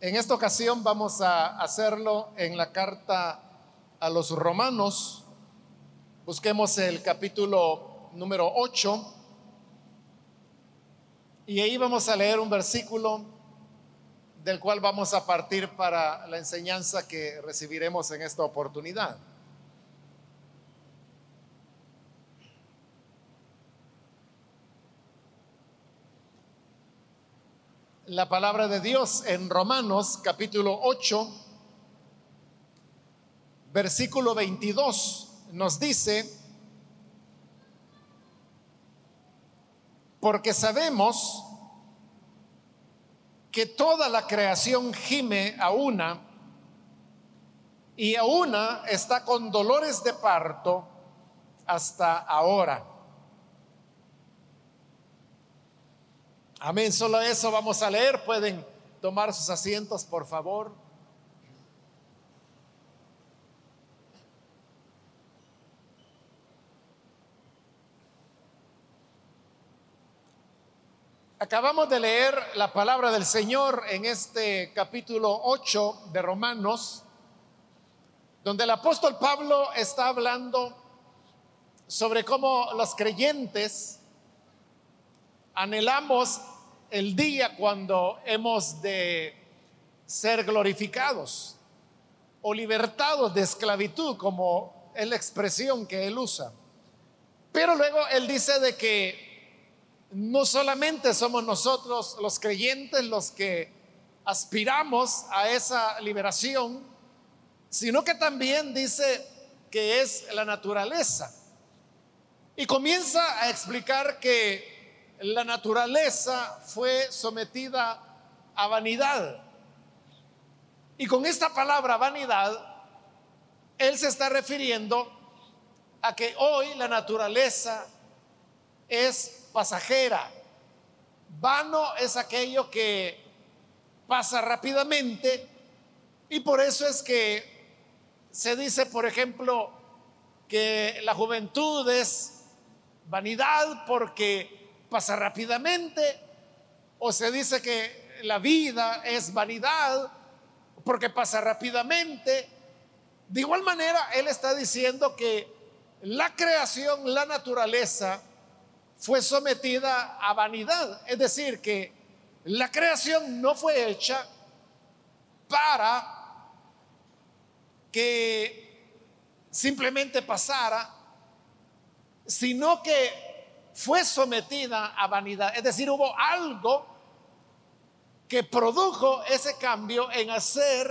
En esta ocasión vamos a hacerlo en la carta a los romanos. Busquemos el capítulo número 8 y ahí vamos a leer un versículo del cual vamos a partir para la enseñanza que recibiremos en esta oportunidad. La palabra de Dios en Romanos capítulo 8, versículo 22, nos dice, porque sabemos que toda la creación gime a una y a una está con dolores de parto hasta ahora. Amén, solo eso vamos a leer. Pueden tomar sus asientos, por favor. Acabamos de leer la palabra del Señor en este capítulo 8 de Romanos, donde el apóstol Pablo está hablando sobre cómo los creyentes anhelamos el día cuando hemos de ser glorificados o libertados de esclavitud, como es la expresión que él usa. Pero luego él dice de que no solamente somos nosotros los creyentes los que aspiramos a esa liberación, sino que también dice que es la naturaleza. Y comienza a explicar que la naturaleza fue sometida a vanidad. Y con esta palabra vanidad, él se está refiriendo a que hoy la naturaleza es pasajera. Vano es aquello que pasa rápidamente y por eso es que se dice, por ejemplo, que la juventud es vanidad porque pasa rápidamente, o se dice que la vida es vanidad porque pasa rápidamente. De igual manera, él está diciendo que la creación, la naturaleza, fue sometida a vanidad. Es decir, que la creación no fue hecha para que simplemente pasara, sino que fue sometida a vanidad. Es decir, hubo algo que produjo ese cambio en hacer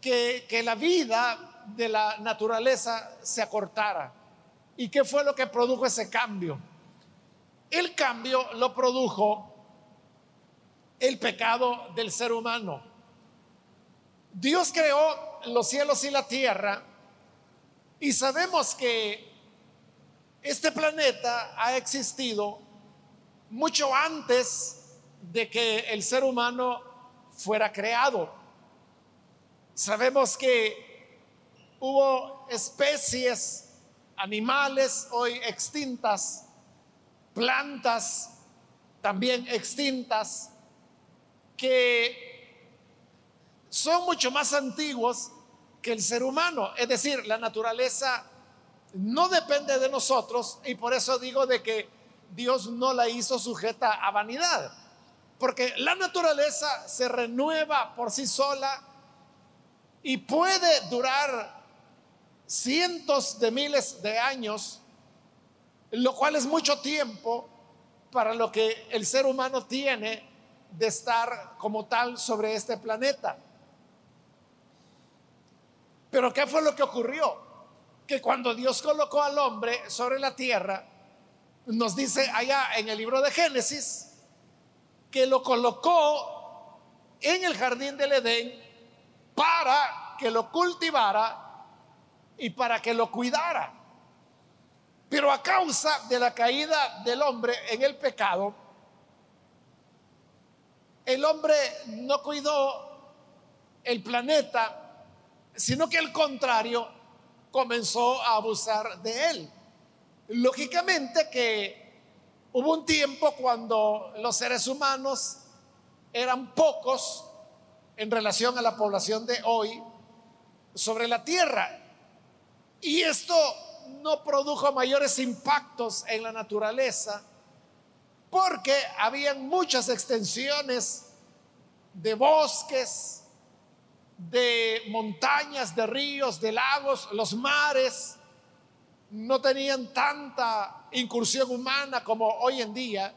que, la vida de la naturaleza se acortara. ¿Y qué fue lo que produjo ese cambio? El cambio lo produjo el pecado del ser humano. Dios creó los cielos y la tierra y sabemos que este planeta ha existido mucho antes de que el ser humano fuera creado. Sabemos que hubo especies animales hoy extintas, plantas también extintas, que son mucho más antiguos que el ser humano. Es decir, la naturaleza no depende de nosotros y por eso digo de que Dios no la hizo sujeta a vanidad, porque la naturaleza se renueva por sí sola y puede durar cientos de miles de años, lo cual es mucho tiempo para lo que el ser humano tiene de estar como tal sobre este planeta. Pero ¿qué fue lo que ocurrió? Que cuando Dios colocó al hombre sobre la tierra, nos dice allá en el libro de Génesis, que lo colocó en el jardín del Edén para que lo cultivara y para que lo cuidara. Pero a causa de la caída del hombre en el pecado, el hombre no cuidó el planeta, sino que al contrario, comenzó a abusar de él. Lógicamente que hubo un tiempo cuando los seres humanos eran pocos, en relación a la población de hoy sobre la tierra. Y esto no produjo mayores impactos en la naturaleza porque habían muchas extensiones de bosques, de montañas, de ríos, de lagos, los mares no tenían tanta incursión humana como hoy en día,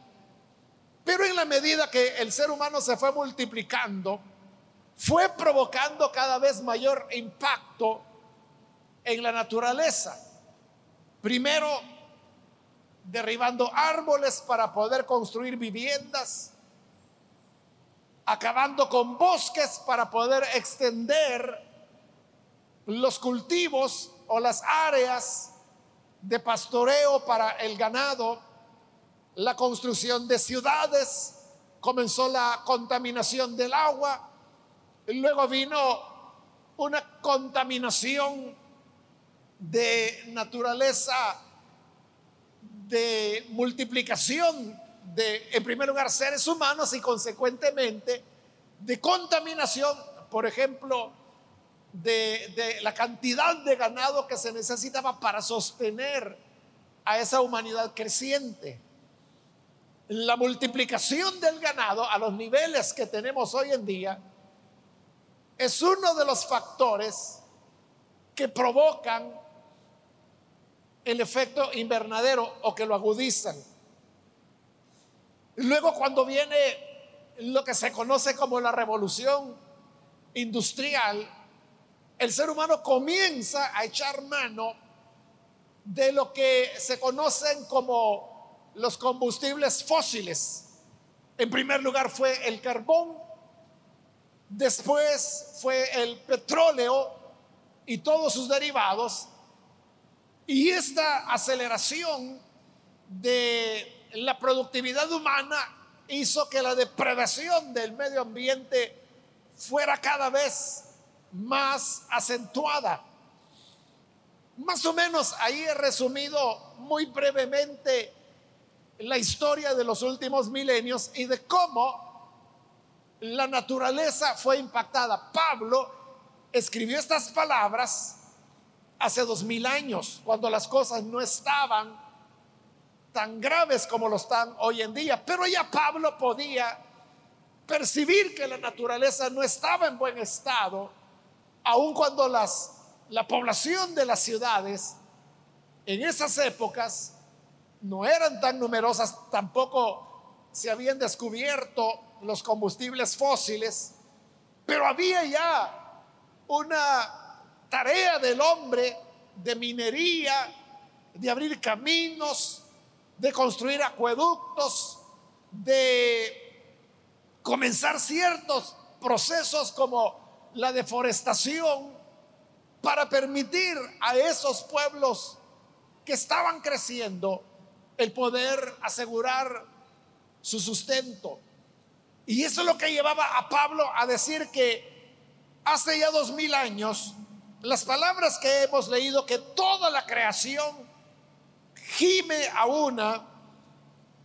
pero en la medida que el ser humano se fue multiplicando, fue provocando cada vez mayor impacto en la naturaleza. Primero, derribando árboles para poder construir viviendas, acabando con bosques para poder extender los cultivos o las áreas de pastoreo para el ganado, la construcción de ciudades, comenzó la contaminación del agua, luego vino una contaminación de naturaleza de multiplicación de, en primer lugar, seres humanos y consecuentemente de contaminación, por ejemplo, de, de, la cantidad de ganado que se necesitaba para sostener a esa humanidad creciente. La multiplicación del ganado a los niveles que tenemos hoy en día es uno de los factores que provocan el efecto invernadero o que lo agudizan. Luego cuando viene lo que se conoce como la revolución industrial, el ser humano comienza a echar mano de lo que se conocen como los combustibles fósiles. En primer lugar fue el carbón, después fue el petróleo y todos sus derivados, y esta aceleración de la productividad humana hizo que la depredación del medio ambiente fuera cada vez más acentuada. Más o menos ahí he resumido muy brevemente la historia de los últimos milenios y de cómo la naturaleza fue impactada. Pablo escribió estas palabras hace dos mil años, cuando las cosas no estaban tan graves como lo están hoy en día. Pero ya Pablo podía percibir que la naturaleza no estaba en buen estado, aun cuando las, la población de las ciudades en esas épocas no eran tan numerosas, tampoco se habían descubierto los combustibles fósiles, pero había ya una tarea del hombre de minería, de abrir caminos, de construir acueductos, de comenzar ciertos procesos como la deforestación para permitir a esos pueblos que estaban creciendo el poder asegurar su sustento. Y eso es lo que llevaba a Pablo a decir que hace ya dos mil años las palabras que hemos leído, que toda la creación gime a una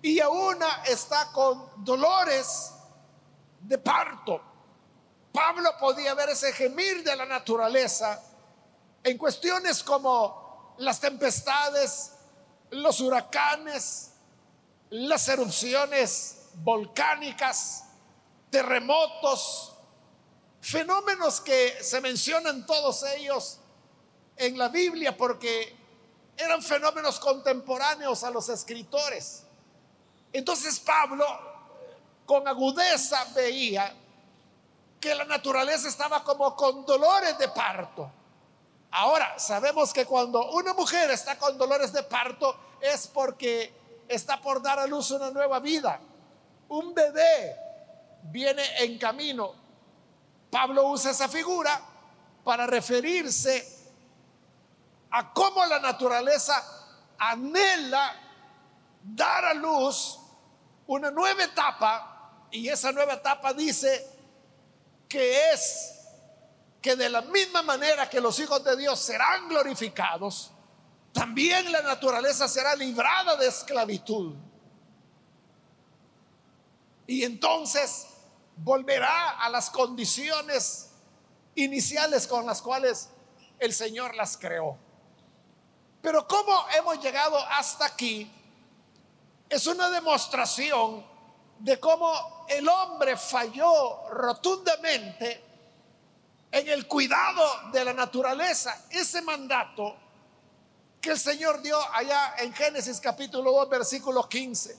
y a una está con dolores de parto. Pablo podía ver ese gemir de la naturaleza en cuestiones como las tempestades, los huracanes, las erupciones volcánicas, terremotos, Fenómenos que se mencionan todos ellos en la Biblia porque eran fenómenos contemporáneos a los escritores. Entonces Pablo con agudeza veía que la naturaleza estaba como con dolores de parto. Ahora, sabemos que cuando una mujer está con dolores de parto es porque está por dar a luz una nueva vida. Un bebé viene en camino Pablo usa esa figura para referirse a cómo la naturaleza anhela dar a luz una nueva etapa y esa nueva etapa dice que es que de la misma manera que los hijos de Dios serán glorificados, también la naturaleza será librada de esclavitud. Y entonces volverá a las condiciones iniciales con las cuales el Señor las creó. Pero cómo hemos llegado hasta aquí es una demostración de cómo el hombre falló rotundamente en el cuidado de la naturaleza. Ese mandato que el Señor dio allá en Génesis capítulo 2, versículo 15,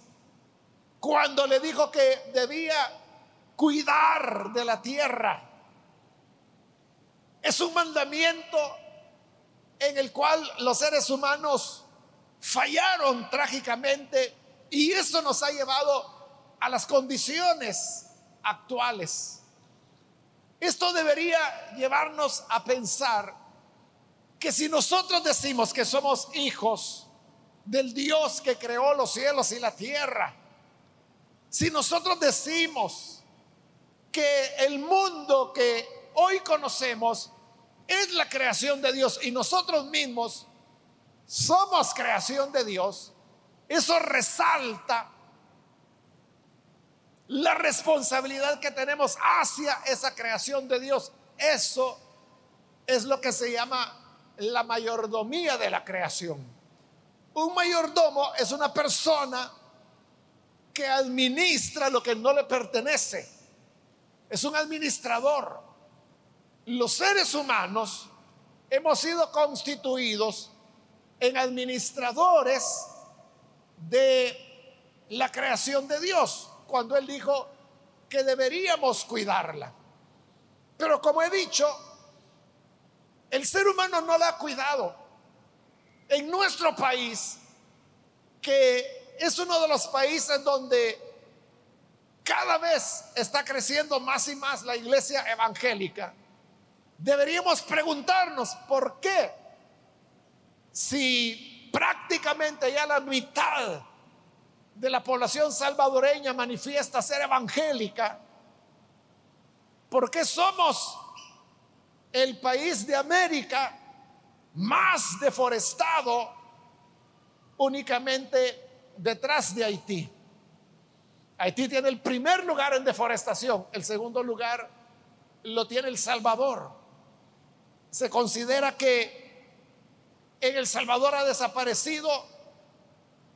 cuando le dijo que debía cuidar de la tierra. Es un mandamiento en el cual los seres humanos fallaron trágicamente y eso nos ha llevado a las condiciones actuales. Esto debería llevarnos a pensar que si nosotros decimos que somos hijos del Dios que creó los cielos y la tierra, si nosotros decimos que el mundo que hoy conocemos es la creación de Dios y nosotros mismos somos creación de Dios, eso resalta la responsabilidad que tenemos hacia esa creación de Dios. Eso es lo que se llama la mayordomía de la creación. Un mayordomo es una persona que administra lo que no le pertenece. Es un administrador. Los seres humanos hemos sido constituidos en administradores de la creación de Dios, cuando Él dijo que deberíamos cuidarla. Pero como he dicho, el ser humano no la ha cuidado. En nuestro país, que es uno de los países donde cada vez está creciendo más y más la iglesia evangélica, deberíamos preguntarnos por qué si prácticamente ya la mitad de la población salvadoreña manifiesta ser evangélica, porque somos el país de América más deforestado únicamente detrás de Haití. Haití tiene el primer lugar en deforestación, el segundo lugar lo tiene El Salvador. Se considera que en El Salvador ha desaparecido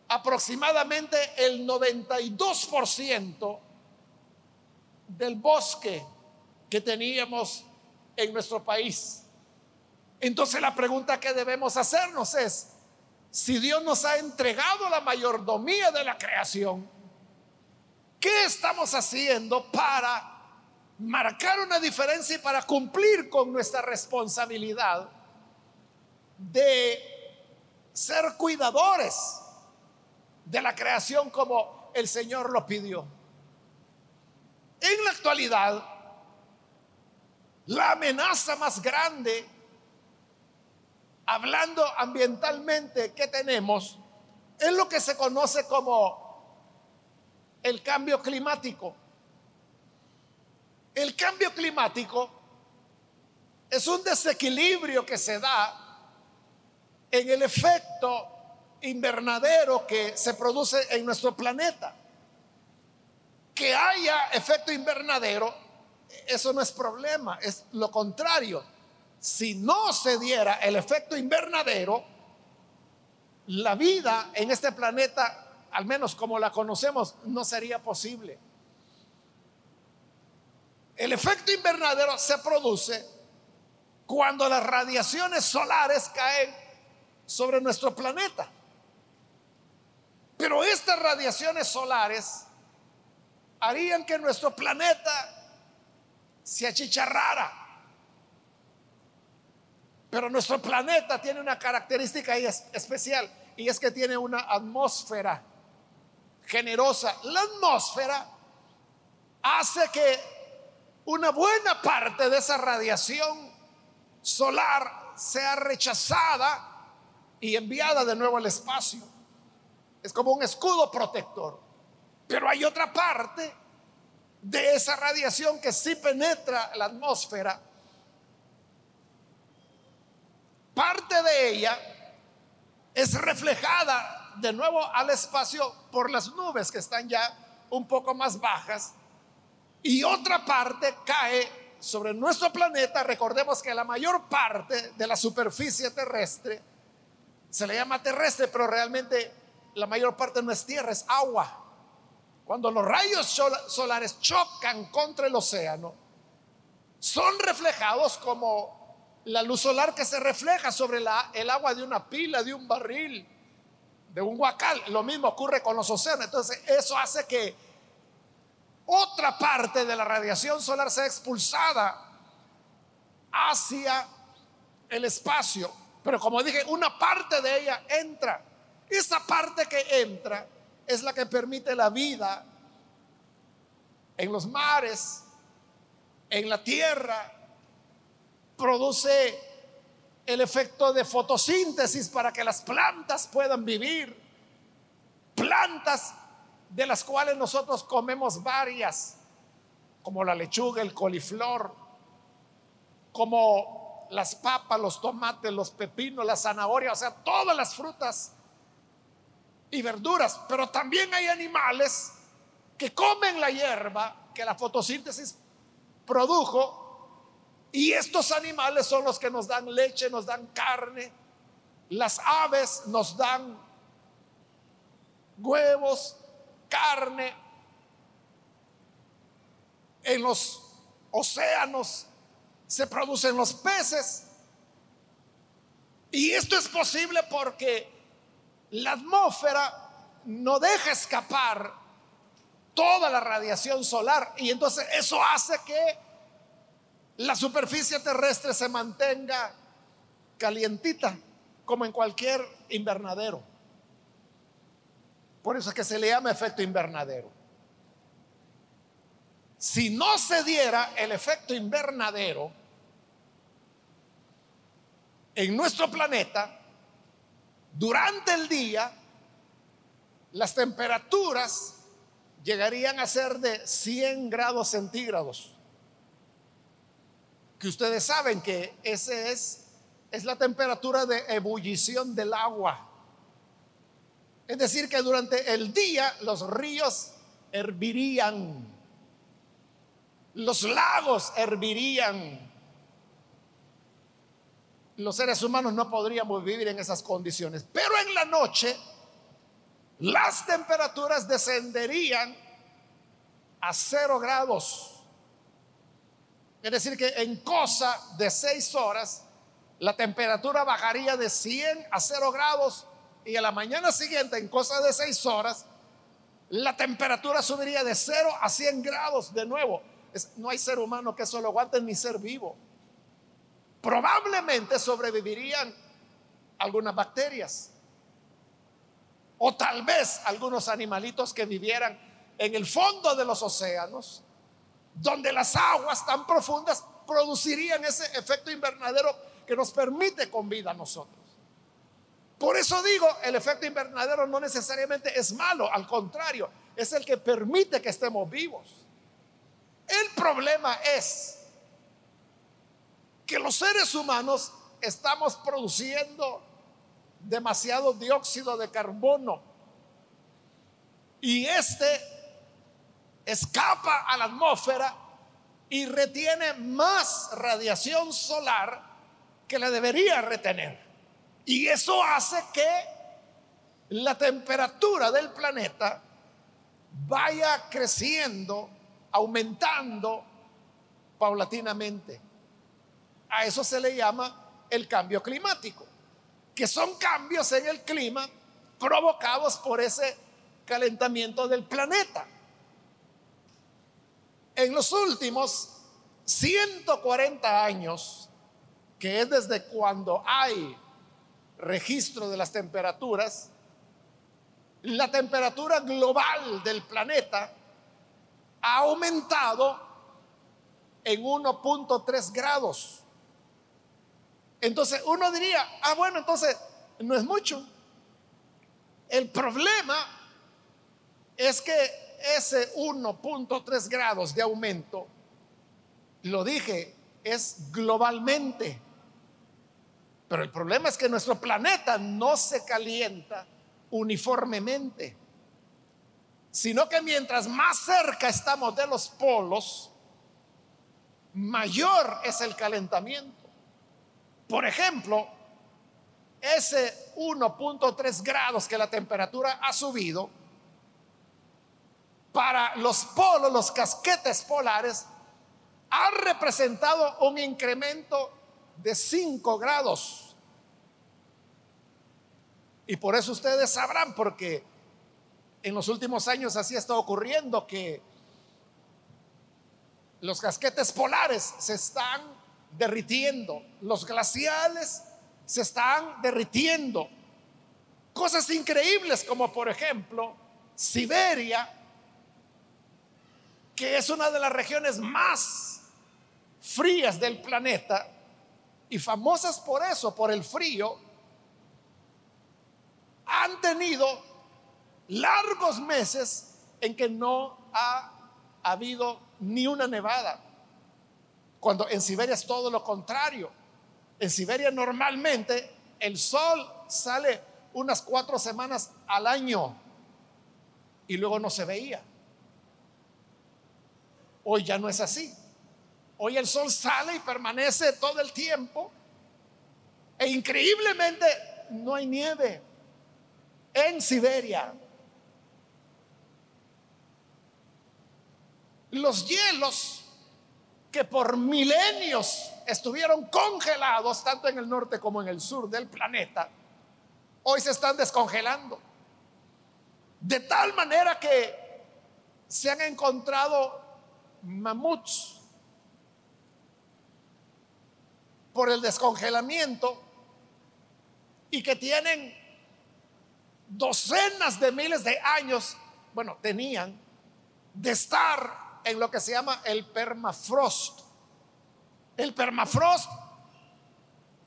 aproximadamente el 92% del bosque que teníamos en nuestro país. Entonces la pregunta que debemos hacernos es, si Dios nos ha entregado la mayordomía de la creación, ¿qué estamos haciendo para marcar una diferencia y para cumplir con nuestra responsabilidad de ser cuidadores de la creación como el Señor lo pidió. En la actualidad, la amenaza más grande, hablando ambientalmente, que tenemos, es lo que se conoce como el cambio climático. El cambio climático es un desequilibrio que se da en el efecto invernadero que se produce en nuestro planeta. Que haya efecto invernadero, eso no es problema, es lo contrario. Si no se diera el efecto invernadero, la vida en este planeta, al menos como la conocemos, no sería posible. El efecto invernadero se produce cuando las radiaciones solares caen sobre nuestro planeta. Pero estas radiaciones solares harían que nuestro planeta se achicharrara. Pero nuestro planeta tiene una característica especial y es que tiene una atmósfera generosa. La atmósfera hace que una buena parte de esa radiación solar sea rechazada y enviada de nuevo al espacio. Es como un escudo protector. Pero hay otra parte de esa radiación que sí penetra la atmósfera. Parte de ella es reflejada de nuevo al espacio por las nubes que están ya un poco más bajas y otra parte cae sobre nuestro planeta. Recordemos que la mayor parte de la superficie terrestre se le llama terrestre, pero realmente la mayor parte no es tierra, es agua. Cuando los rayos solares chocan contra el océano, son reflejados como la luz solar que se refleja sobre el agua de una pila, de un barril, de un huacal. Lo mismo ocurre con los océanos. Entonces, eso hace que otra parte de la radiación solar sea expulsada hacia el espacio. Pero como dije, una parte de ella entra. Esa parte que entra es la que permite la vida en los mares, en la tierra, produce el efecto de fotosíntesis para que las plantas puedan vivir. Plantas de las cuales nosotros comemos varias, como la lechuga, el coliflor, como las papas, los tomates, los pepinos, la zanahoria, o sea, todas las frutas y verduras. Pero también hay animales que comen la hierba que la fotosíntesis produjo y estos animales son los que nos dan leche, nos dan carne. Las aves nos dan huevos, carne, en los océanos se producen los peces. Y esto es posible porque la atmósfera no deja escapar toda la radiación solar y entonces eso hace que la superficie terrestre se mantenga calientita como en cualquier invernadero. Por eso es que se le llama efecto invernadero. Si no se diera el efecto invernadero en nuestro planeta, durante el día, las temperaturas llegarían a ser de 100 grados centígrados. Que ustedes saben que ese es, es la temperatura de ebullición del agua. Es decir, que durante el día los ríos hervirían, los lagos hervirían. Los seres humanos no podríamos vivir en esas condiciones. Pero en la noche las temperaturas descenderían a cero grados. Es decir, que en cosa de seis horas la temperatura bajaría de 100 a cero grados y a la mañana siguiente, en cosa de seis horas, la temperatura subiría de 0 a 100 grados de nuevo. no hay ser humano que eso lo aguante ni ser vivo. Probablemente sobrevivirían algunas bacterias. O tal vez algunos animalitos que vivieran en el fondo de los océanos, donde las aguas tan profundas producirían ese efecto invernadero que nos permite con vida a nosotros. Por eso digo, el efecto invernadero no necesariamente es malo, al contrario, es el que permite que estemos vivos. El problema es que los seres humanos estamos produciendo demasiado dióxido de carbono y este escapa a la atmósfera y retiene más radiación solar que la debería retener. Y eso hace que la temperatura del planeta vaya creciendo, aumentando paulatinamente. A eso se le llama el cambio climático, que son cambios en el clima provocados por ese calentamiento del planeta. En los últimos 140 años, que es desde cuando hay registro de las temperaturas, la temperatura global del planeta ha aumentado en 1.3 grados. Entonces uno diría, ah, bueno, entonces no es mucho. El problema es que ese 1.3 grados de aumento, lo dije, es globalmente. Pero el problema es que nuestro planeta no se calienta uniformemente, sino que mientras más cerca estamos de los polos, mayor es el calentamiento. Por ejemplo, ese 1.3 grados que la temperatura ha subido, para los polos, los casquetes polares, ha representado un incremento de 5 grados. Y por eso ustedes sabrán, porque en los últimos años así está ocurriendo, que los casquetes polares se están derritiendo, los glaciales se están derritiendo. Cosas increíbles como por ejemplo Siberia, que es una de las regiones más frías del planeta y famosas por eso, por el frío, han tenido largos meses en que no ha habido ni una nevada. Cuando en Siberia es todo lo contrario. En Siberia normalmente el sol sale unas cuatro semanas al año y luego no se veía. Hoy ya no es así. Hoy el sol sale y permanece todo el tiempo e increíblemente no hay nieve en Siberia. Los hielos que por milenios estuvieron congelados tanto en el norte como en el sur del planeta, hoy se están descongelando. De tal manera que se han encontrado mamuts por el descongelamiento y que tienen docenas de miles de años, bueno, tenían de estar en lo que se llama el permafrost. El permafrost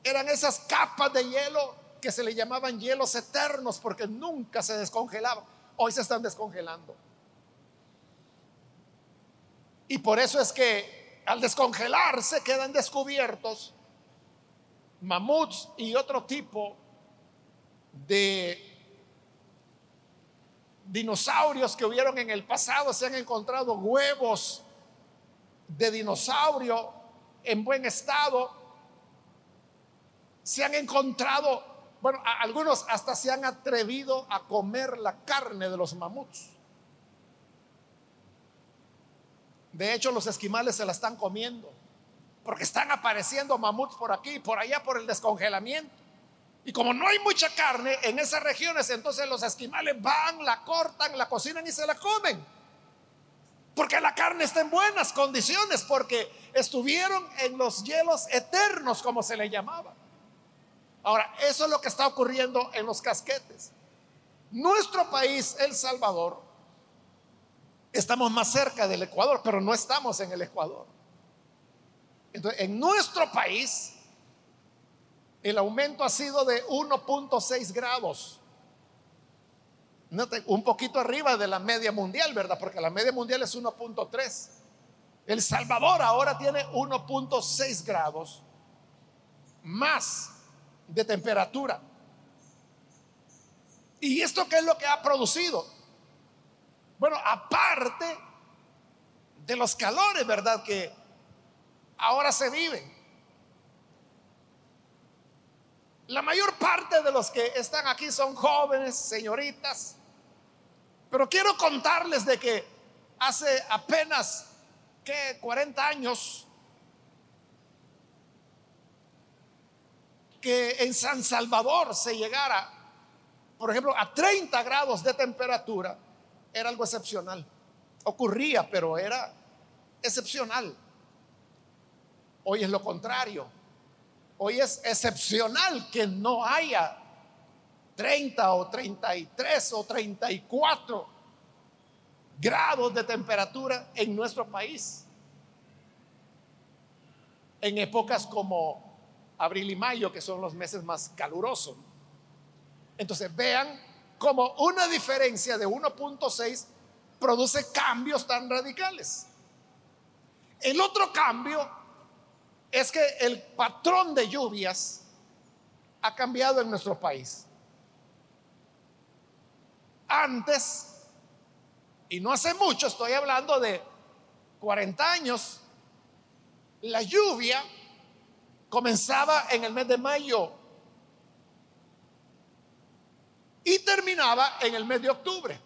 eran esas capas de hielo que se le llamaban hielos eternos porque nunca se descongelaban. Hoy se están descongelando. Y por eso es que al descongelarse quedan descubiertos mamuts y otro tipo de dinosaurios que hubieron en el pasado, se han encontrado huevos de dinosaurio en buen estado, se han encontrado, bueno, algunos hasta se han atrevido a comer la carne de los mamuts. De hecho, los esquimales se la están comiendo, porque están apareciendo mamuts por aquí, por allá, por el descongelamiento. Y como no hay mucha carne en esas regiones, entonces los esquimales van, la cortan, la cocinan y se la comen. Porque la carne está en buenas condiciones, porque estuvieron en los hielos eternos, como se le llamaba. Ahora, eso es lo que está ocurriendo en los casquetes. Nuestro país, El Salvador, estamos más cerca del Ecuador, pero no estamos en el Ecuador. Entonces, en nuestro país, el aumento ha sido de 1.6 grados. Un poquito arriba de la media mundial, ¿verdad? Porque la media mundial es 1.3. El Salvador ahora tiene 1.6 grados más de temperatura. ¿Y esto qué es lo que ha producido? Bueno, aparte de los calores, ¿verdad? Que ahora se viven. La mayor parte de los que están aquí son jóvenes, señoritas, pero quiero contarles de que hace apenas que 40 años que en San Salvador se llegara, por ejemplo, a 30 grados de temperatura, era algo excepcional. Ocurría, pero era excepcional. Hoy es lo contrario. Hoy es excepcional que no haya 30 o 33 o 34 grados de temperatura en nuestro país. En épocas como abril y mayo, que son los meses más calurosos. Entonces vean cómo una diferencia de 1.6 produce cambios tan radicales. El otro cambio es que el patrón de lluvias ha cambiado en nuestro país. Antes Y no hace mucho, estoy hablando de 40 años, la lluvia comenzaba en el mes de mayo y terminaba en el mes de octubre.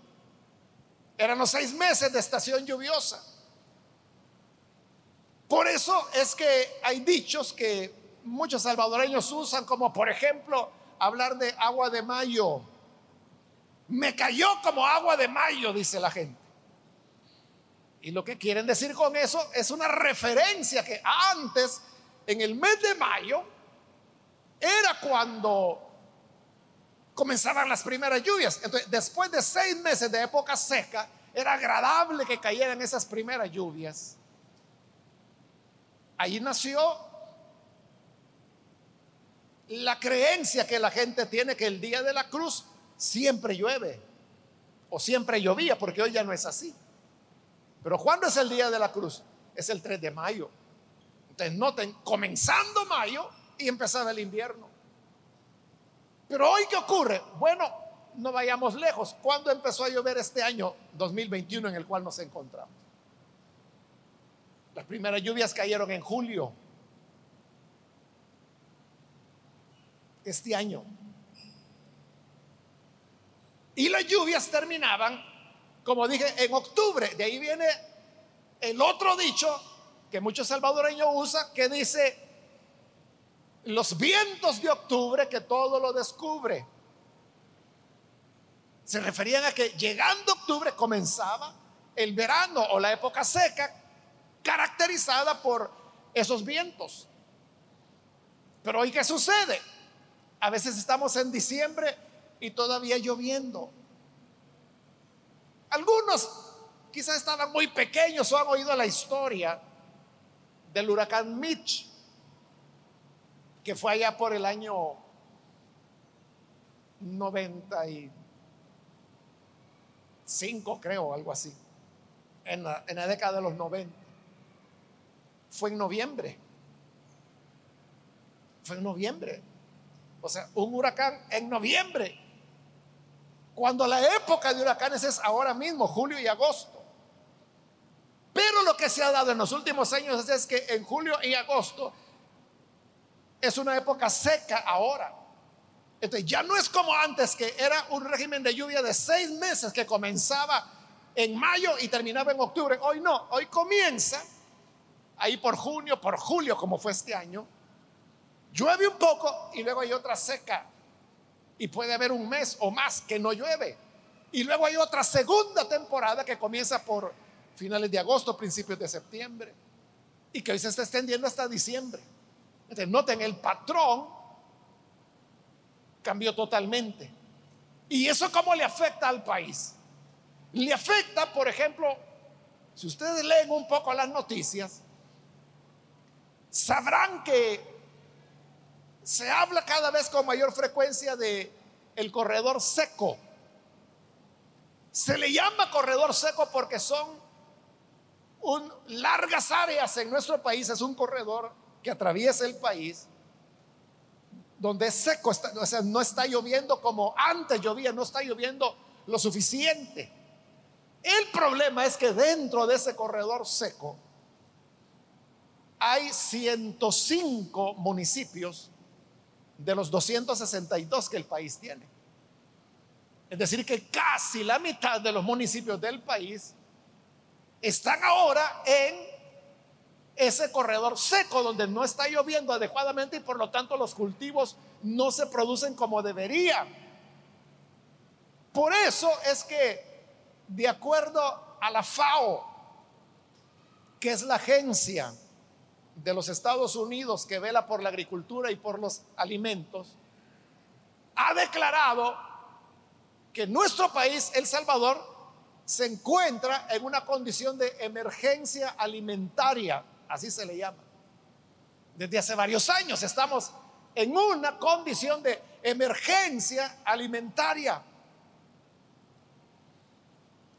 Eran los seis meses de estación lluviosa. Por eso es que hay dichos que muchos salvadoreños usan, como por ejemplo hablar de agua de mayo. Me cayó como agua de mayo, dice la gente. Y lo que quieren decir con eso es una referencia que antes, en el mes de mayo, era cuando comenzaban las primeras lluvias. Entonces, después de seis meses de época seca, era agradable que cayeran esas primeras lluvias. Ahí nació la creencia que la gente tiene que el día de la cruz siempre llueve o siempre llovía, porque hoy ya no es así. Pero ¿cuándo es el día de la cruz? Es el 3 de mayo. Entonces noten, comenzando mayo y empezaba el invierno. Pero hoy qué ocurre? Bueno, no vayamos lejos. ¿Cuándo empezó a llover este año 2021 en el cual nos encontramos? Las primeras lluvias cayeron en julio. Este año. Y las lluvias terminaban, como dije, en octubre. De ahí viene el otro dicho que muchos salvadoreños usan, que dice, los vientos de octubre que todo lo descubre. Se referían a que llegando octubre comenzaba el verano o la época seca caracterizada por esos vientos. Pero hoy qué sucede? A veces estamos en diciembre y todavía lloviendo. Algunos quizás estaban muy pequeños o han oído la historia del huracán Mitch que fue allá por el año 95, creo, algo así, en la, en la década de los 90. Fue en noviembre. Fue en noviembre. O sea, un huracán en noviembre. Cuando la época de huracanes es ahora mismo, julio y agosto. Pero lo que se ha dado en los últimos años es que en julio y agosto es una época seca ahora. Entonces ya no es como antes, que era un régimen de lluvia de seis meses que comenzaba en mayo y terminaba en octubre. Hoy no, hoy comienza ahí por junio, por julio, como fue este año. Llueve un poco y luego hay otra seca. Y puede haber un mes o más que no llueve. Y luego hay otra segunda temporada que comienza por finales de agosto, principios de septiembre. Y que hoy se está extendiendo hasta diciembre noten, el patrón cambió totalmente. ¿Y eso cómo le afecta al país? Le afecta, por ejemplo, si ustedes leen un poco las noticias, sabrán que se habla cada vez con mayor frecuencia de el corredor seco. Se le llama corredor seco porque son un, largas áreas en nuestro país, es un corredor que atraviesa el país, donde es seco, o sea, no está lloviendo como antes llovía, no está lloviendo lo suficiente. El problema es que dentro de ese corredor seco hay 105 municipios de los 262 que el país tiene. Es decir, que casi la mitad de los municipios del país están ahora en ese corredor seco donde no está lloviendo adecuadamente y por lo tanto los cultivos no se producen como deberían. Por eso es que, de acuerdo a la FAO, que es la agencia de los Estados Unidos que vela por la agricultura y por los alimentos, ha declarado que nuestro país, El Salvador, se encuentra en una condición de emergencia alimentaria así se le llama. Desde hace varios años estamos en una condición de emergencia alimentaria.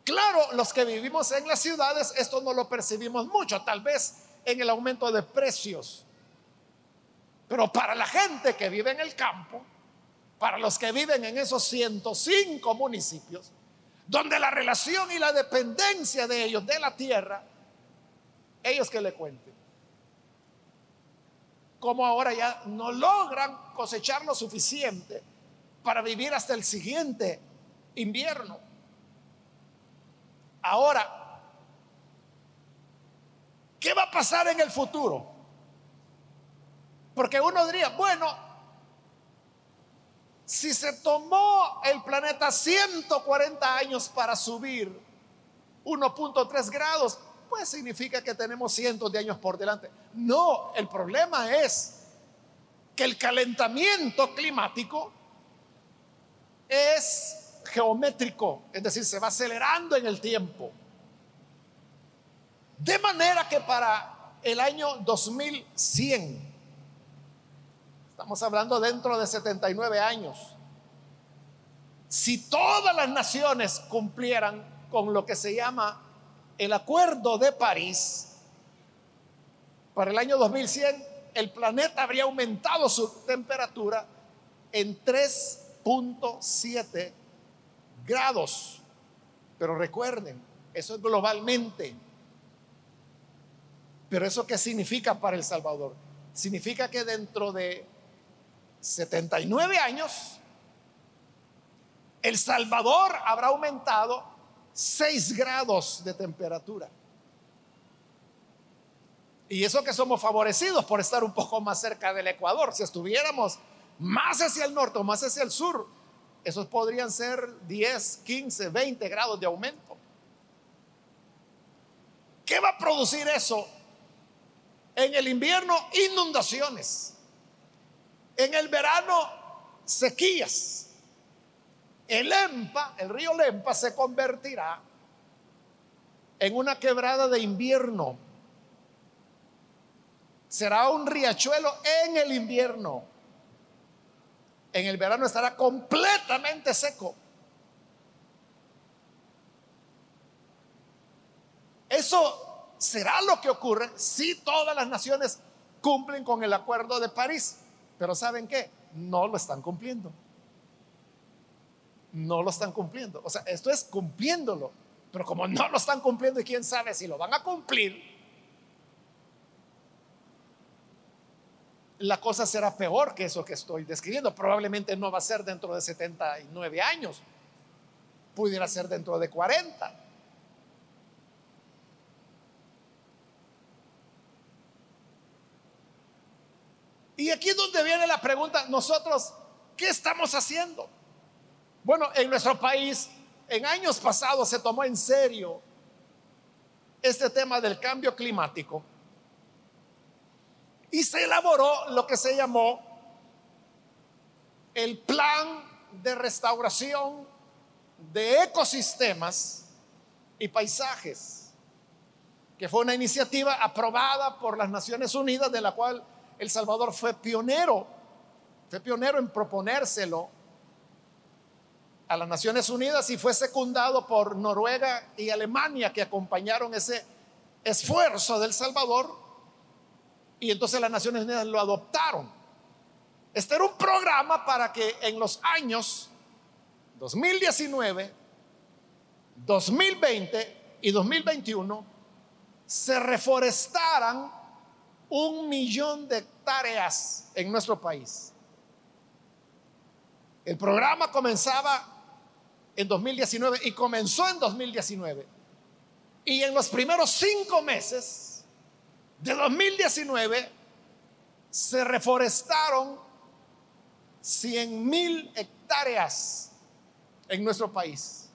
Claro, los que vivimos en las ciudades, esto no lo percibimos mucho, tal vez en el aumento de precios. Pero para la gente que vive en el campo, para los que viven en esos 105 municipios, donde la relación y la dependencia de ellos de la tierra, ellos que le cuenten. Como ahora ya no logran cosechar lo suficiente para vivir hasta el siguiente invierno. Ahora, ¿qué va a pasar en el futuro? Porque uno diría, bueno, si se tomó el planeta 140 años para subir 1.3 grados, pues significa que tenemos cientos de años por delante. No, el problema es que el calentamiento climático es geométrico, es decir, se va acelerando en el tiempo. De manera que para el año 2100, estamos hablando dentro de 79 años, si todas las naciones cumplieran con lo que se llama el Acuerdo de París, para el año 2100 el planeta habría aumentado su temperatura en 3.7 grados. Pero recuerden, eso es globalmente. Pero eso qué significa para El Salvador? Significa que dentro de 79 años, El Salvador habrá aumentado 6 grados de temperatura. Y eso que somos favorecidos por estar un poco más cerca del Ecuador. Si estuviéramos más hacia el norte o más hacia el sur, esos podrían ser 10, 15, 20 grados de aumento. ¿Qué va a producir eso? En el invierno, inundaciones. En el verano, sequías. El Lempa, el río Lempa, se convertirá en una quebrada de invierno. Será un riachuelo en el invierno en el verano estará completamente seco. Eso será lo que ocurre si todas las naciones cumplen con el acuerdo de París. Pero ¿saben qué? No lo están cumpliendo. No lo están cumpliendo. O sea, esto es cumpliéndolo. Pero como no lo están cumpliendo y quién sabe si lo van a cumplir, la cosa será peor que eso que estoy describiendo. Probablemente no va a ser dentro de 79 años, pudiera ser dentro de 40. Y aquí es donde viene la pregunta, nosotros, ¿qué estamos haciendo? Bueno, en nuestro país, en años pasados se tomó en serio este tema del cambio climático y se elaboró lo que se llamó el plan de restauración de ecosistemas y paisajes, que fue una iniciativa aprobada por las Naciones Unidas, de la cual El Salvador fue pionero, fue pionero en proponérselo a las Naciones Unidas y fue secundado por Noruega y Alemania, que acompañaron ese esfuerzo del Salvador y entonces las Naciones Unidas lo adoptaron. Este era un programa para que en los años 2019, 2020 y 2021 se reforestaran un millón de hectáreas en nuestro país. El programa comenzaba en 2019 y comenzó en 2019. Y en los primeros cinco meses de 2019 se reforestaron 100 mil hectáreas en nuestro país.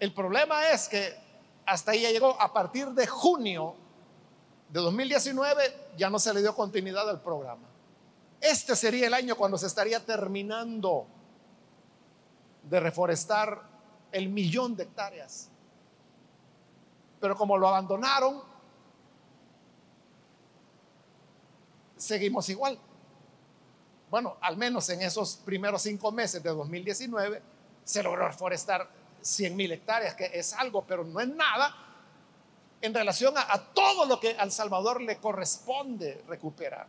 El problema es que hasta ahí llegó. A partir de junio de 2019 ya no se le dio continuidad al programa. Este sería el año cuando se estaría terminando de reforestar el millón de hectáreas. Pero como lo abandonaron, seguimos igual. Bueno, al menos en esos primeros cinco meses de 2019 se logró reforestar 100 mil hectáreas, que es algo, pero no es nada en relación a, todo lo que al Salvador le corresponde recuperar.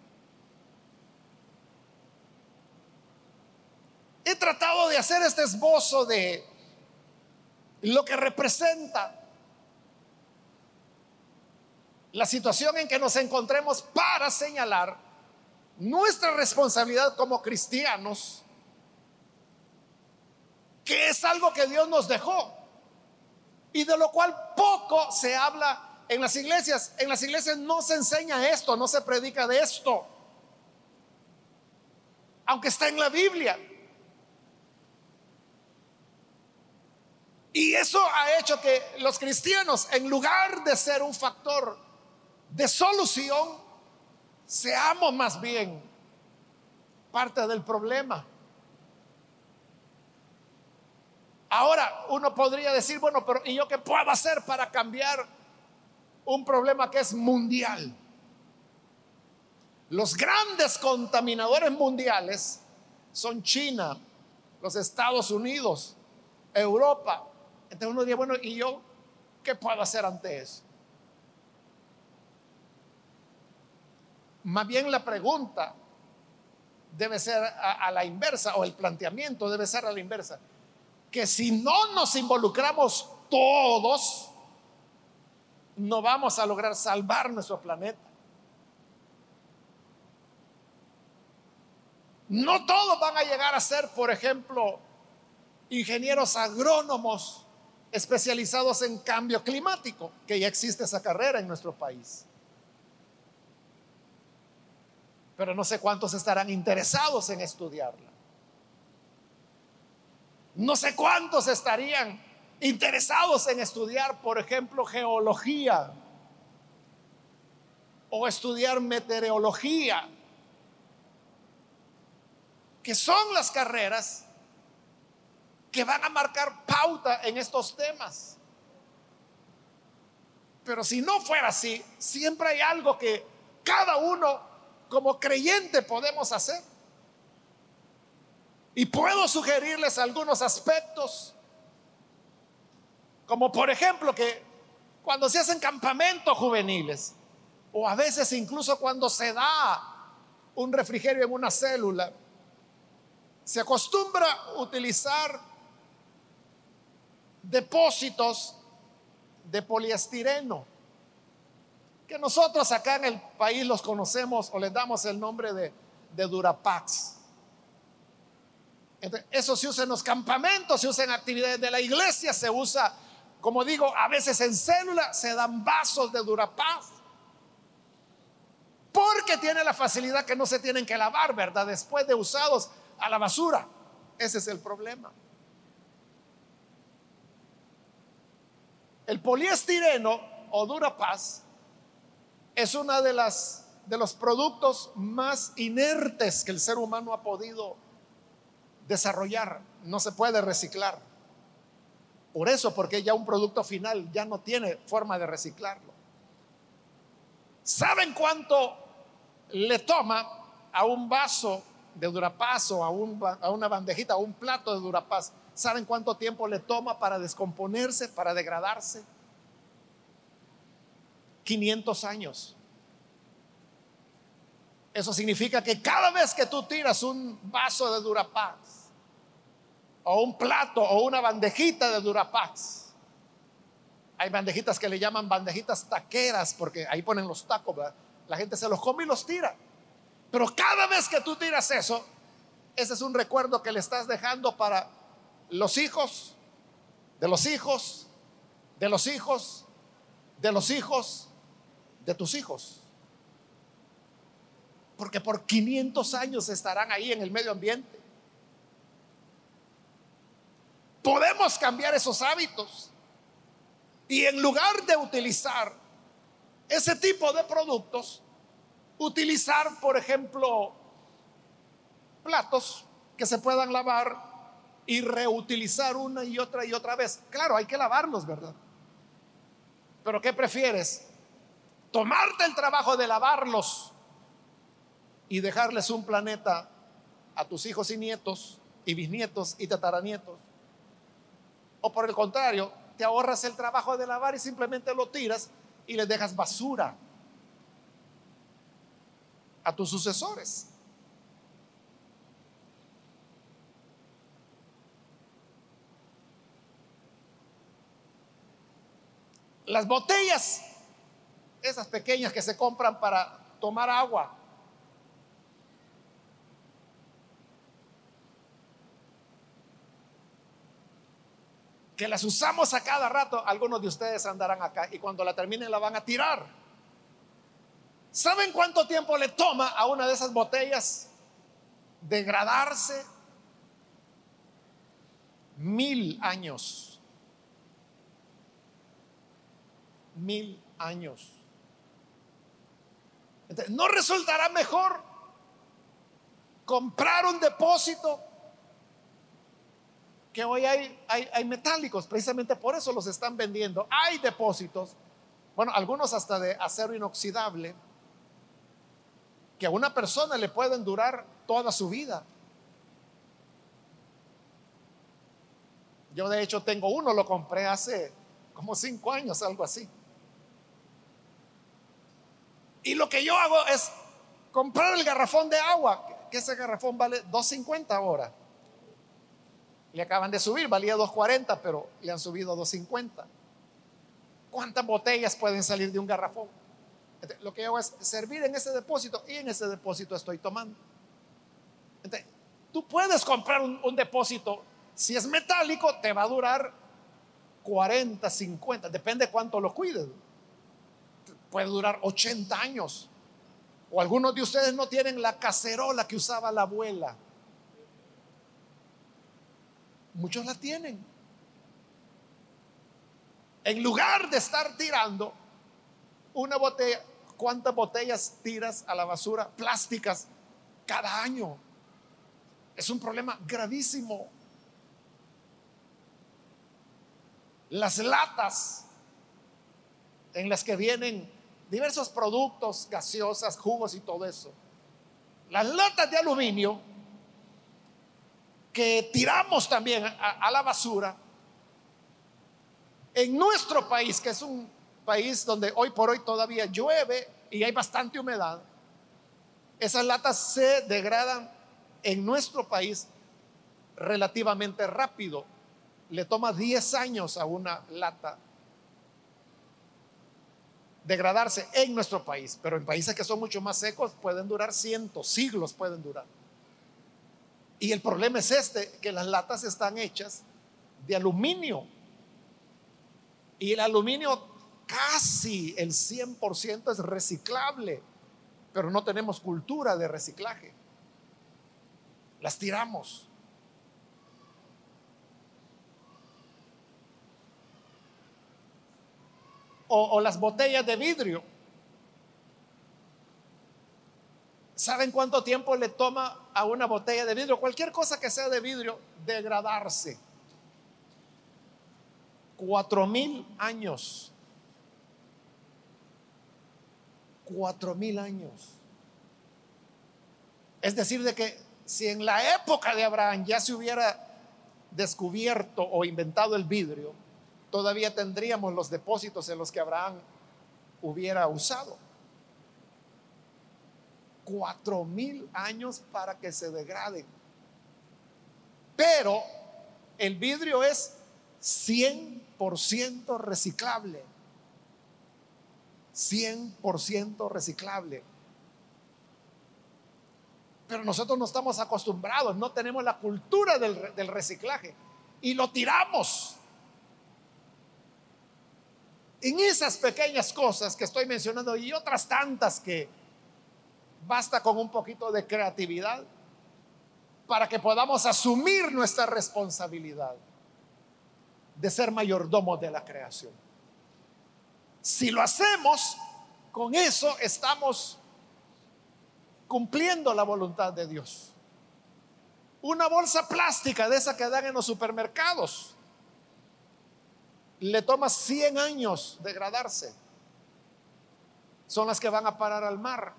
he tratado de hacer este esbozo de lo que representa la situación en que nos encontremos para señalar nuestra responsabilidad como cristianos, que es algo que Dios nos dejó y de lo cual poco se habla en las iglesias. En las iglesias no se enseña esto, no se predica de esto, aunque está en la Biblia. Y eso ha hecho que los cristianos, en lugar de ser un factor de solución, seamos más bien parte del problema. Ahora uno podría decir, bueno, pero ¿y yo qué puedo hacer para cambiar un problema que es mundial? Los grandes contaminadores mundiales son China, los Estados Unidos, Europa. Entonces uno diría, bueno, ¿y yo qué puedo hacer ante eso? Más bien la pregunta debe ser a, la inversa, o el planteamiento debe ser a la inversa, que si no nos involucramos todos, no vamos a lograr salvar nuestro planeta. No todos van a llegar a ser, por ejemplo, ingenieros agrónomos especializados en cambio climático, que ya existe esa carrera en nuestro país. pero no sé cuántos estarán interesados en estudiarla. No sé cuántos estarían interesados en estudiar, por ejemplo, geología o estudiar meteorología, que son las carreras que van a marcar pauta en estos temas. Pero si no fuera así, siempre hay algo que cada uno como creyente podemos hacer. Y puedo sugerirles algunos aspectos, como por ejemplo que cuando se hacen campamentos juveniles, o a veces incluso cuando se da un refrigerio en una célula, se acostumbra utilizar depósitos de poliestireno que nosotros acá en el país los conocemos o les damos el nombre de, Durapax. Eso se usa en los campamentos, se usa en actividades de la iglesia, se usa, como digo, a veces en célula se dan vasos de Durapax. Porque tiene la facilidad que no se tienen que lavar, ¿verdad? Después de usados a la basura. Ese es el problema. El poliestireno o Durapax es una de de los productos más inertes que el ser humano ha podido desarrollar. No se puede reciclar. Por eso, porque ya un producto final ya no tiene forma de reciclarlo. ¿Saben cuánto le toma a un vaso de Durapaz o a, una bandejita, a un plato de Durapaz? ¿Saben cuánto tiempo le toma para descomponerse, para degradarse? 500 años. Eso significa que cada vez que tú tiras un vaso de Durapax, o un plato, o una bandejita de Durapax, hay bandejitas que le llaman bandejitas taqueras, porque ahí ponen los tacos, la gente se los come y los tira. Pero cada vez que tú tiras eso, ese es un recuerdo que le estás dejando para los hijos, de los hijos, de los hijos, de los hijos, de tus hijos. Porque por 500 años estarán ahí en el medio ambiente. Podemos cambiar esos hábitos. Y en lugar de utilizar ese tipo de productos, utilizar, por ejemplo, platos que se puedan lavar y reutilizar una y otra y otra vez. Claro, hay que lavarlos, ¿verdad? Pero ¿qué prefieres? tomarte el trabajo de lavarlos y dejarles un planeta a tus hijos y nietos y bisnietos y tataranietos. O por el contrario, te ahorras el trabajo de lavar y simplemente lo tiras y les dejas basura a tus sucesores. Las botellas, esas pequeñas que se compran para tomar agua, que las usamos a cada rato, algunos de ustedes andarán acá y cuando la terminen la van a tirar. ¿Saben cuánto tiempo le toma a una de esas botellas degradarse? Mil años. Mil años. ¿No resultará mejor comprar un depósito que hoy hay, hay, metálicos, precisamente por eso los están vendiendo. Hay depósitos, bueno, algunos hasta de acero inoxidable, que a una persona le pueden durar toda su vida. Yo de hecho tengo uno, lo compré hace como cinco años, algo así. Y lo que yo hago es comprar el garrafón de agua, que ese garrafón vale 2.50 ahora. Le acaban de subir, valía 2.40, pero le han subido a 2.50. ¿Cuántas botellas pueden salir de un garrafón? lo que hago es servir en ese depósito y en ese depósito estoy tomando. tú puedes comprar un, un depósito, si es metálico, te va a durar 40, 50, depende cuánto lo cuides. Puede durar 80 años. O algunos de ustedes no tienen la cacerola que usaba la abuela Muchos la tienen. En lugar de estar tirando una botella, ¿cuántas botellas tiras a la basura plásticas cada año? Es un problema gravísimo. Las latas en las que vienen diversos productos, gaseosas, jugos y todo eso. Las latas de aluminio que tiramos también a, la basura, en nuestro país, que es un país donde hoy por hoy todavía llueve y hay bastante humedad, esas latas se degradan en nuestro país relativamente rápido. Le toma 10 años a una lata degradarse en nuestro país, pero en países que son mucho más secos pueden durar cientos, siglos pueden durar. Y el problema es este, que las latas están hechas de aluminio. Y el aluminio casi el 100% es reciclable, pero no tenemos cultura de reciclaje. Las tiramos. O, o las botellas de vidrio ¿Saben cuánto tiempo le toma a una botella de vidrio? Cualquier cosa que sea de vidrio, degradarse. Cuatro mil años. Cuatro mil años. Es decir, de que si en la época de Abraham ya se hubiera descubierto o inventado el vidrio, todavía tendríamos los depósitos en los que Abraham hubiera usado cuatro mil años para que se degraden. Pero el vidrio es 100% reciclable. 100% reciclable. Pero nosotros no estamos acostumbrados, no tenemos la cultura del, del reciclaje y lo tiramos. En esas pequeñas cosas que estoy mencionando y otras tantas que Basta con un poquito de creatividad para que podamos asumir nuestra responsabilidad de ser mayordomos de la creación. Si lo hacemos, con eso estamos cumpliendo la voluntad de Dios. Una bolsa plástica de esa que dan en los supermercados le toma 100 años degradarse. Son las que van a parar al mar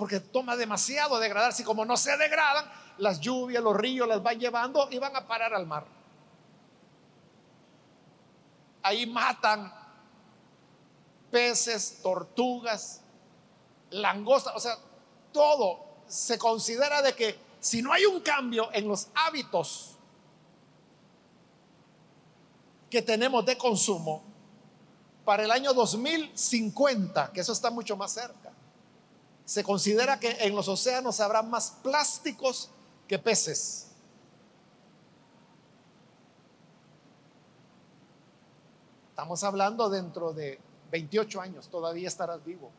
porque toma demasiado degradarse y como no se degradan, las lluvias, los ríos las van llevando y van a parar al mar. Ahí matan peces, tortugas, langostas, o sea, todo se considera de que si no hay un cambio en los hábitos que tenemos de consumo para el año 2050, que eso está mucho más cerca. Se considera que en los océanos habrá más plásticos que peces. Estamos hablando dentro de 28 años, todavía estarás vivo.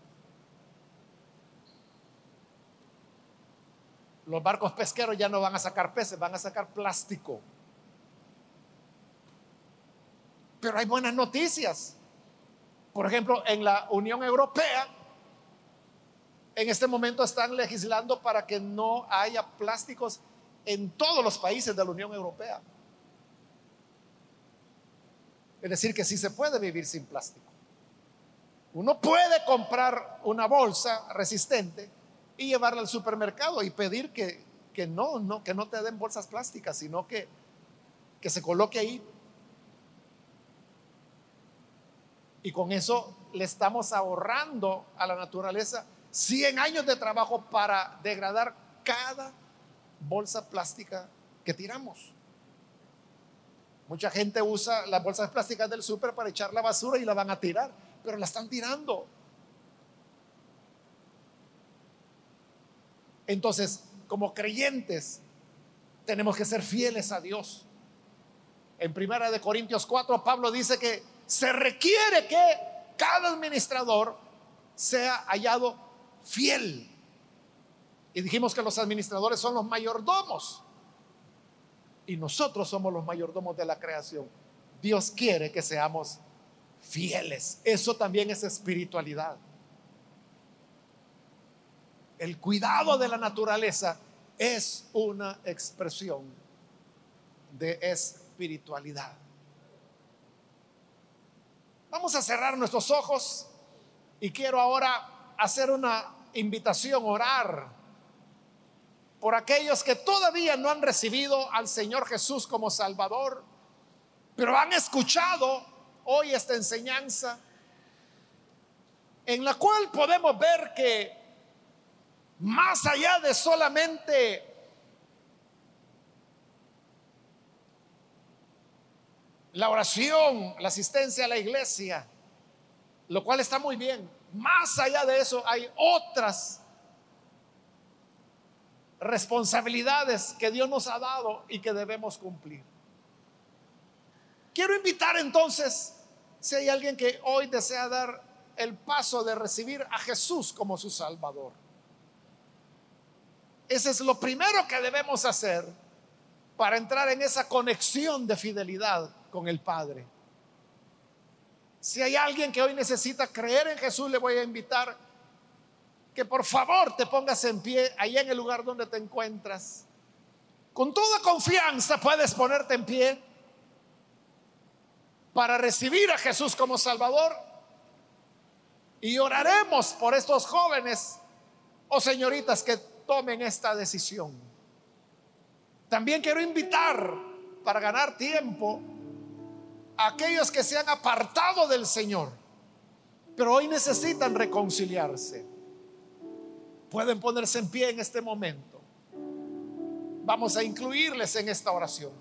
Los barcos pesqueros ya no van a sacar peces, van a sacar plástico. Pero hay buenas noticias. Por ejemplo, en la Unión Europea, en este momento están legislando para que no haya plásticos en todos los países de la Unión Europea. Es decir, que sí se puede vivir sin plástico. Uno puede comprar una bolsa resistente y llevarla al supermercado y pedir que, que no, no, que no te den bolsas plásticas, sino que, que se coloque ahí. Y con eso le estamos ahorrando a la naturaleza 100 años de trabajo para degradar cada bolsa plástica que tiramos. Mucha gente usa las bolsas plásticas del súper para echar la basura y la van a tirar, pero la están tirando. Entonces, como creyentes, tenemos que ser fieles a Dios. En primera de Corintios 4, Pablo dice que se requiere que cada administrador sea hallado fiel. Y dijimos que los administradores son los mayordomos. Y nosotros somos los mayordomos de la creación. Dios quiere que seamos fieles. Eso también es espiritualidad el cuidado de la naturaleza es una expresión de espiritualidad. Vamos a cerrar nuestros ojos y quiero ahora hacer una invitación, orar por aquellos que todavía no han recibido al Señor Jesús como Salvador, pero han escuchado hoy esta enseñanza en la cual podemos ver que más allá de solamente la oración, la asistencia a la iglesia, lo cual está muy bien. Más allá de eso hay otras responsabilidades que Dios nos ha dado y que debemos cumplir. Quiero invitar entonces, si hay alguien que hoy desea dar el paso de recibir a Jesús como su Salvador. Ese es lo primero que debemos hacer para entrar en esa conexión de fidelidad con el Padre. Si hay alguien que hoy necesita creer en Jesús, le voy a invitar que por favor te pongas en pie ahí en el lugar donde te encuentras. Con toda confianza puedes ponerte en pie para recibir a Jesús como Salvador y oraremos por estos jóvenes o señoritas que tomen esta decisión. También quiero invitar para ganar tiempo aquellos que se han apartado del Señor, pero hoy necesitan reconciliarse. Pueden ponerse en pie en este momento. Vamos a incluirles en esta oración.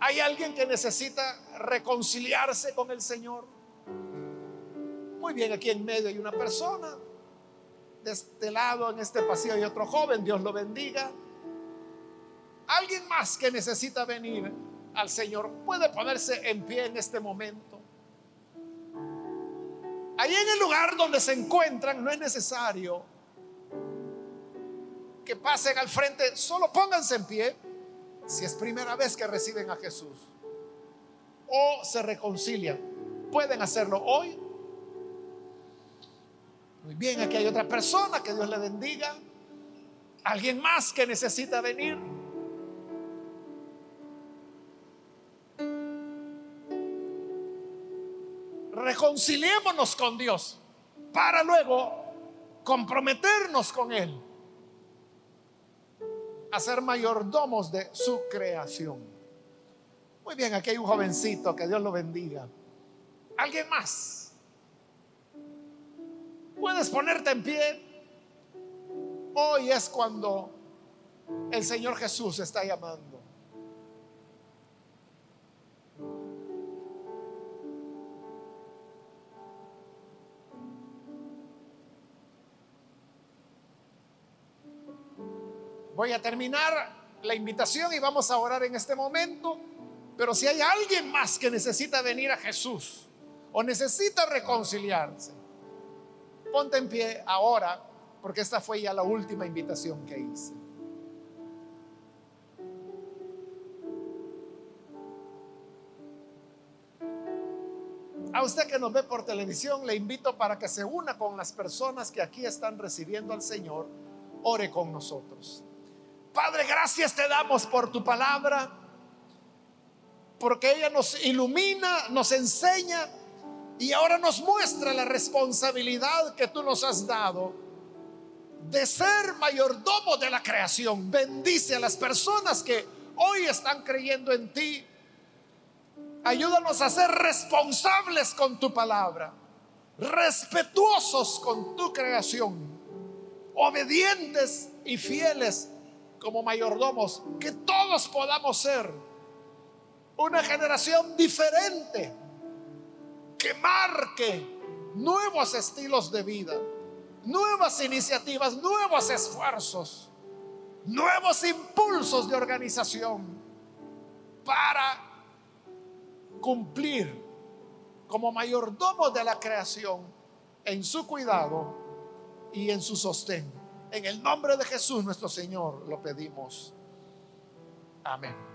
¿Hay alguien que necesita reconciliarse con el Señor? Muy bien, aquí en medio hay una persona de este lado, en este pasillo hay otro joven, Dios lo bendiga. Alguien más que necesita venir al Señor puede ponerse en pie en este momento. Ahí en el lugar donde se encuentran no es necesario que pasen al frente, solo pónganse en pie si es primera vez que reciben a Jesús o se reconcilian. Pueden hacerlo hoy muy bien, aquí hay otra persona, que Dios le bendiga. Alguien más que necesita venir. Reconciliémonos con Dios para luego comprometernos con Él a ser mayordomos de su creación. Muy bien, aquí hay un jovencito, que Dios lo bendiga. ¿Alguien más? Puedes ponerte en pie. Hoy es cuando el Señor Jesús está llamando. Voy a terminar la invitación y vamos a orar en este momento. Pero si hay alguien más que necesita venir a Jesús o necesita reconciliarse, ponte en pie ahora, porque esta fue ya la última invitación que hice. A usted que nos ve por televisión, le invito para que se una con las personas que aquí están recibiendo al Señor. Ore con nosotros. Padre, gracias te damos por tu palabra, porque ella nos ilumina, nos enseña y ahora nos muestra la responsabilidad que tú nos has dado de ser mayordomo de la creación. Bendice a las personas que hoy están creyendo en ti Ayúdanos a ser responsables con tu palabra, respetuosos con tu creación, obedientes y fieles como mayordomos, que todos podamos ser una generación diferente que marque nuevos estilos de vida, nuevas iniciativas, nuevos esfuerzos, nuevos impulsos de organización para cumplir como mayordomo de la creación en su cuidado y en su sostén. En el nombre de Jesús nuestro Señor lo pedimos. Amén.